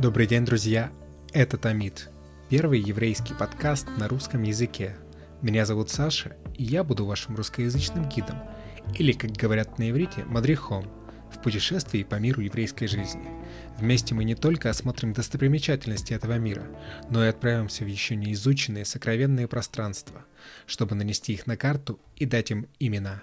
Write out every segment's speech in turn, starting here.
Добрый день, друзья! Это Тамид, первый еврейский подкаст на русском языке. Меня зовут Саша, и я буду вашим русскоязычным гидом, или, как говорят на иврите, мадрихом, в путешествии по миру еврейской жизни. Вместе мы не только осмотрим достопримечательности этого мира, но и отправимся в еще не изученные сокровенные пространства, чтобы нанести их на карту и дать им имена.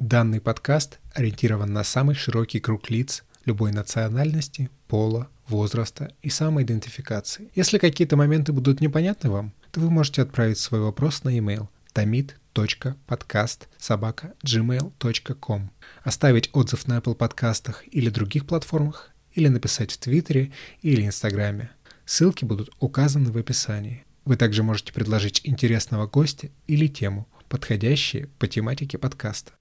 Данный подкаст ориентирован на самый широкий круг лиц любой национальности, пола, возраста и самоидентификации. Если какие-то моменты будут непонятны вам, то вы можете отправить свой вопрос на e-mail tamid.podcast.gmail.com оставить отзыв на Apple подкастах или других платформах, или написать в Твиттере или Инстаграме. Ссылки будут указаны в описании. Вы также можете предложить интересного гостя или тему, подходящие по тематике подкаста.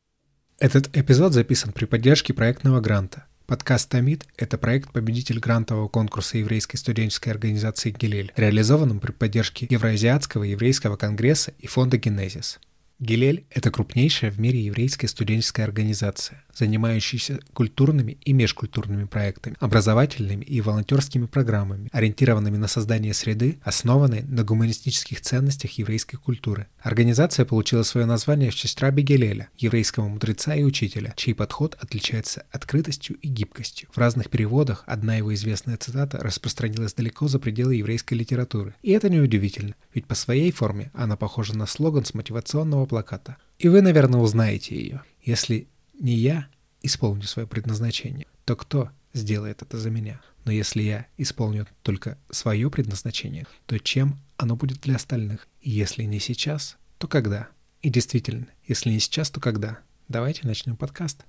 Этот эпизод записан при поддержке проектного гранта – Подкаст «Тамид» — это проект победитель грантового конкурса еврейской студенческой организации «Гилель», реализованном при поддержке Евроазиатского еврейского конгресса и фонда «Генезис». Гилель – это крупнейшая в мире еврейская студенческая организация, занимающаяся культурными и межкультурными проектами, образовательными и волонтерскими программами, ориентированными на создание среды, основанной на гуманистических ценностях еврейской культуры. Организация получила свое название в честь раби Гилеля, еврейского мудреца и учителя, чей подход отличается открытостью и гибкостью. В разных переводах одна его известная цитата распространилась далеко за пределы еврейской литературы. И это неудивительно, ведь по своей форме она похожа на слоган с мотивационного плаката. И вы, наверное, узнаете ее. Если не я исполню свое предназначение, то кто сделает это за меня? Но если я исполню только свое предназначение, то чем оно будет для остальных? Если не сейчас, то когда? И действительно, если не сейчас, то когда? Давайте начнем подкаст.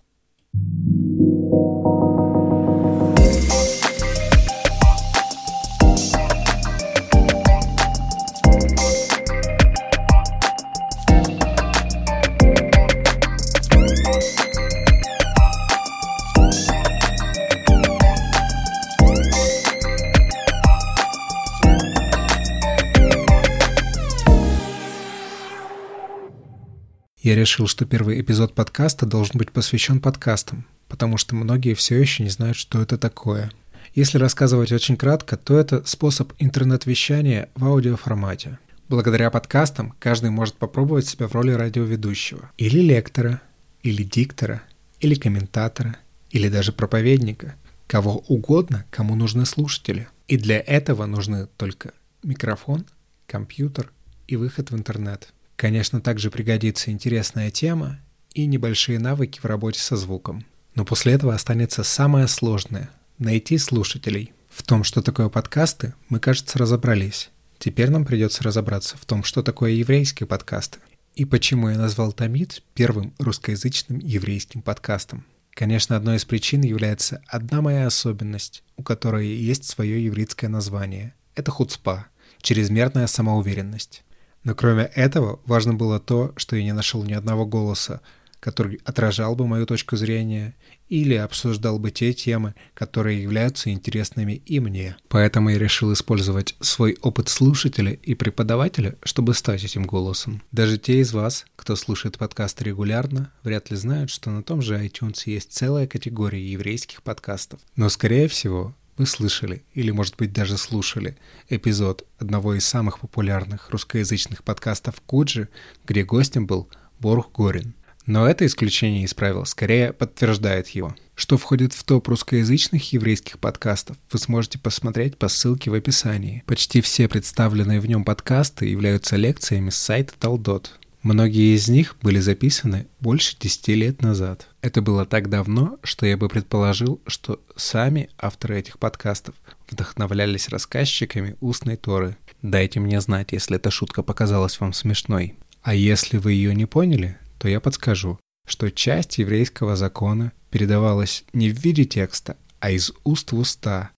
Я решил, что первый эпизод подкаста должен быть посвящен подкастам, потому что многие все еще не знают, что это такое. Если рассказывать очень кратко, то это способ интернет-вещания в аудиоформате. Благодаря подкастам каждый может попробовать себя в роли радиоведущего, или лектора, или диктора, или комментатора, или даже проповедника, кого угодно, кому нужны слушатели. И для этого нужны только микрофон, компьютер и выход в интернет – Конечно, также пригодится интересная тема и небольшие навыки в работе со звуком. Но после этого останется самое сложное – найти слушателей. В том, что такое подкасты, мы, кажется, разобрались. Теперь нам придется разобраться в том, что такое еврейские подкасты. И почему я назвал Тамид первым русскоязычным еврейским подкастом. Конечно, одной из причин является одна моя особенность, у которой есть свое еврейское название. Это хуцпа – чрезмерная самоуверенность. Но кроме этого, важно было то, что я не нашел ни одного голоса, который отражал бы мою точку зрения или обсуждал бы те темы, которые являются интересными и мне. Поэтому я решил использовать свой опыт слушателя и преподавателя, чтобы стать этим голосом. Даже те из вас, кто слушает подкасты регулярно, вряд ли знают, что на том же iTunes есть целая категория еврейских подкастов. Но, скорее всего, вы слышали, или, может быть, даже слушали, эпизод одного из самых популярных русскоязычных подкастов Куджи, где гостем был Борг Горин. Но это исключение из правил скорее подтверждает его. Что входит в топ русскоязычных еврейских подкастов, вы сможете посмотреть по ссылке в описании. Почти все представленные в нем подкасты являются лекциями с сайта Талдот. Многие из них были записаны больше 10 лет назад. Это было так давно, что я бы предположил, что сами авторы этих подкастов вдохновлялись рассказчиками устной Торы. Дайте мне знать, если эта шутка показалась вам смешной. А если вы ее не поняли, то я подскажу, что часть еврейского закона передавалась не в виде текста, а из уст в уста,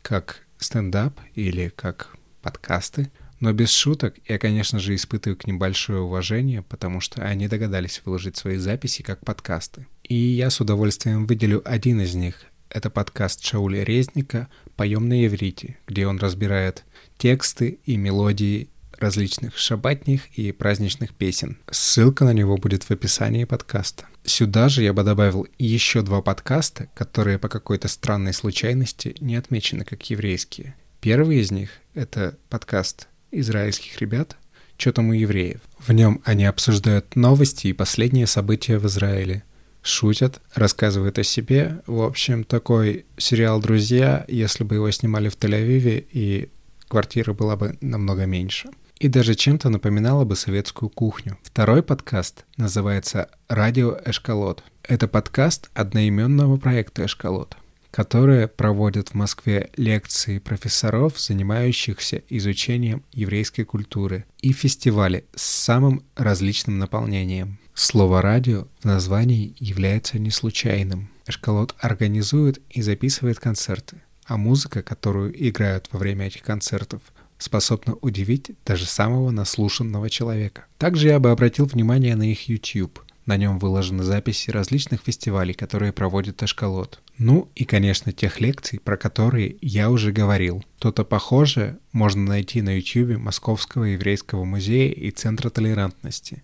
как стендап или как подкасты – но без шуток, я, конечно же, испытываю к ним большое уважение, потому что они догадались выложить свои записи как подкасты. И я с удовольствием выделю один из них. Это подкаст Шауля Резника «Поем на иврите», где он разбирает тексты и мелодии различных шабатних и праздничных песен. Ссылка на него будет в описании подкаста. Сюда же я бы добавил еще два подкаста, которые по какой-то странной случайности не отмечены как еврейские. Первый из них — это подкаст израильских ребят «Чё там у евреев?». В нем они обсуждают новости и последние события в Израиле. Шутят, рассказывают о себе. В общем, такой сериал «Друзья», если бы его снимали в Тель-Авиве, и квартира была бы намного меньше. И даже чем-то напоминала бы советскую кухню. Второй подкаст называется «Радио Эшкалот». Это подкаст одноименного проекта «Эшкалот» которые проводят в Москве лекции профессоров, занимающихся изучением еврейской культуры, и фестивали с самым различным наполнением. Слово «радио» в названии является не случайным. Эшкалот организует и записывает концерты, а музыка, которую играют во время этих концертов, способна удивить даже самого наслушанного человека. Также я бы обратил внимание на их YouTube – на нем выложены записи различных фестивалей, которые проводит Эшколот. Ну и, конечно, тех лекций, про которые я уже говорил. То-то похожее можно найти на YouTube Московского еврейского музея и Центра толерантности.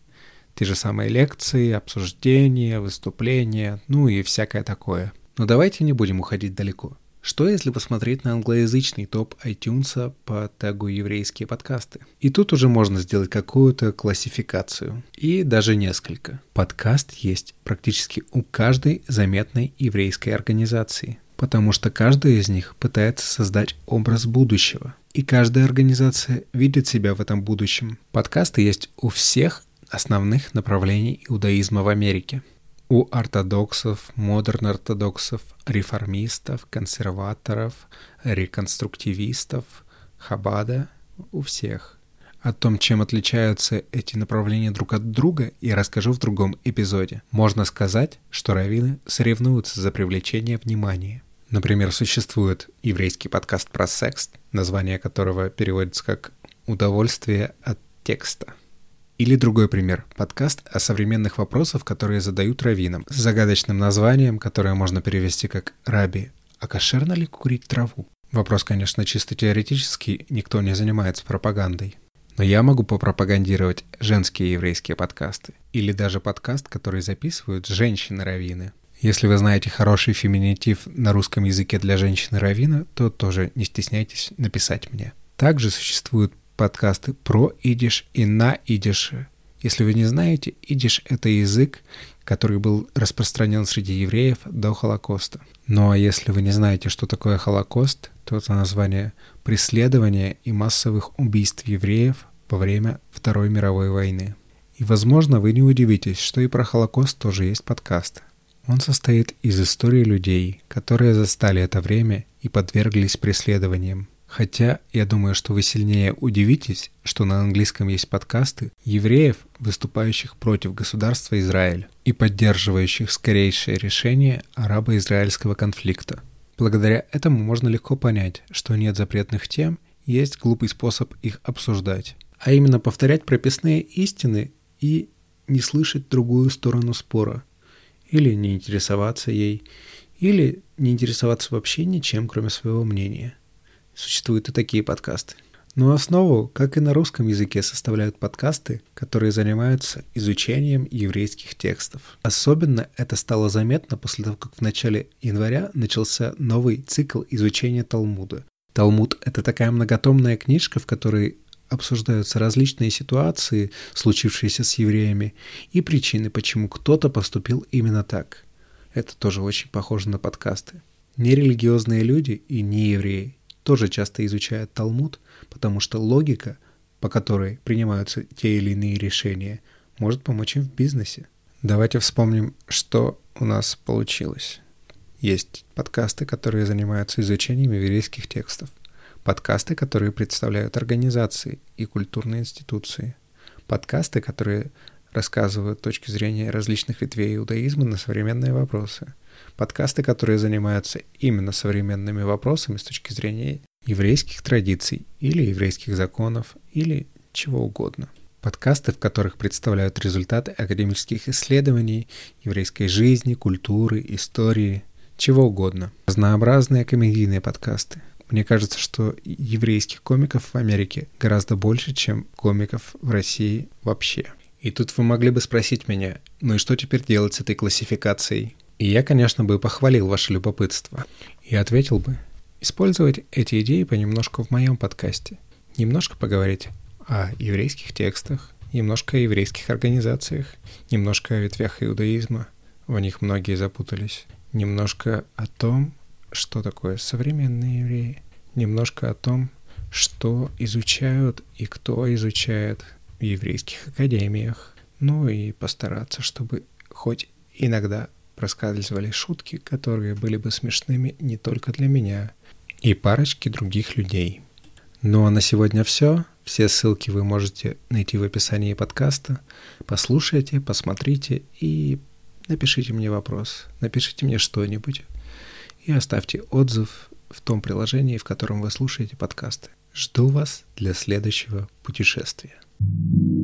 Те же самые лекции, обсуждения, выступления, ну и всякое такое. Но давайте не будем уходить далеко. Что если посмотреть на англоязычный топ iTunes по тегу «Еврейские подкасты»? И тут уже можно сделать какую-то классификацию. И даже несколько. Подкаст есть практически у каждой заметной еврейской организации. Потому что каждая из них пытается создать образ будущего. И каждая организация видит себя в этом будущем. Подкасты есть у всех основных направлений иудаизма в Америке у ортодоксов, модерн-ортодоксов, реформистов, консерваторов, реконструктивистов, хабада, у всех. О том, чем отличаются эти направления друг от друга, я расскажу в другом эпизоде. Можно сказать, что раввины соревнуются за привлечение внимания. Например, существует еврейский подкаст про секс, название которого переводится как «удовольствие от текста». Или другой пример. Подкаст о современных вопросах, которые задают раввинам, с загадочным названием, которое можно перевести как «Раби, а кошерно ли курить траву?» Вопрос, конечно, чисто теоретический, никто не занимается пропагандой. Но я могу попропагандировать женские еврейские подкасты. Или даже подкаст, который записывают женщины-раввины. Если вы знаете хороший феминитив на русском языке для женщины-раввина, то тоже не стесняйтесь написать мне. Также существуют подкасты про идиш и на идише. Если вы не знаете, идиш — это язык, который был распространен среди евреев до Холокоста. Ну а если вы не знаете, что такое Холокост, то это название преследования и массовых убийств евреев во время Второй мировой войны. И, возможно, вы не удивитесь, что и про Холокост тоже есть подкаст. Он состоит из истории людей, которые застали это время и подверглись преследованиям. Хотя я думаю, что вы сильнее удивитесь, что на английском есть подкасты евреев, выступающих против государства Израиль и поддерживающих скорейшее решение арабо-израильского конфликта. Благодаря этому можно легко понять, что нет запретных тем, есть глупый способ их обсуждать, а именно повторять прописные истины и не слышать другую сторону спора, или не интересоваться ей, или не интересоваться вообще ничем, кроме своего мнения. Существуют и такие подкасты. Но основу, как и на русском языке, составляют подкасты, которые занимаются изучением еврейских текстов. Особенно это стало заметно после того, как в начале января начался новый цикл изучения Талмуда. Талмуд — это такая многотомная книжка, в которой обсуждаются различные ситуации, случившиеся с евреями, и причины, почему кто-то поступил именно так. Это тоже очень похоже на подкасты. Нерелигиозные люди и неевреи тоже часто изучают Талмуд, потому что логика, по которой принимаются те или иные решения, может помочь им в бизнесе. Давайте вспомним, что у нас получилось. Есть подкасты, которые занимаются изучением еврейских текстов, подкасты, которые представляют организации и культурные институции, подкасты, которые рассказывают точки зрения различных ветвей иудаизма на современные вопросы – Подкасты, которые занимаются именно современными вопросами с точки зрения еврейских традиций или еврейских законов или чего угодно. Подкасты, в которых представляют результаты академических исследований еврейской жизни, культуры, истории, чего угодно. Разнообразные комедийные подкасты. Мне кажется, что еврейских комиков в Америке гораздо больше, чем комиков в России вообще. И тут вы могли бы спросить меня, ну и что теперь делать с этой классификацией? И я, конечно, бы похвалил ваше любопытство. И ответил бы, использовать эти идеи понемножку в моем подкасте. Немножко поговорить о еврейских текстах, немножко о еврейских организациях, немножко о ветвях иудаизма, в них многие запутались, немножко о том, что такое современные евреи, немножко о том, что изучают и кто изучает в еврейских академиях, ну и постараться, чтобы хоть иногда проскальзывали шутки, которые были бы смешными не только для меня, и парочки других людей. Ну а на сегодня все. Все ссылки вы можете найти в описании подкаста. Послушайте, посмотрите и напишите мне вопрос, напишите мне что-нибудь и оставьте отзыв в том приложении, в котором вы слушаете подкасты. Жду вас для следующего путешествия. thank you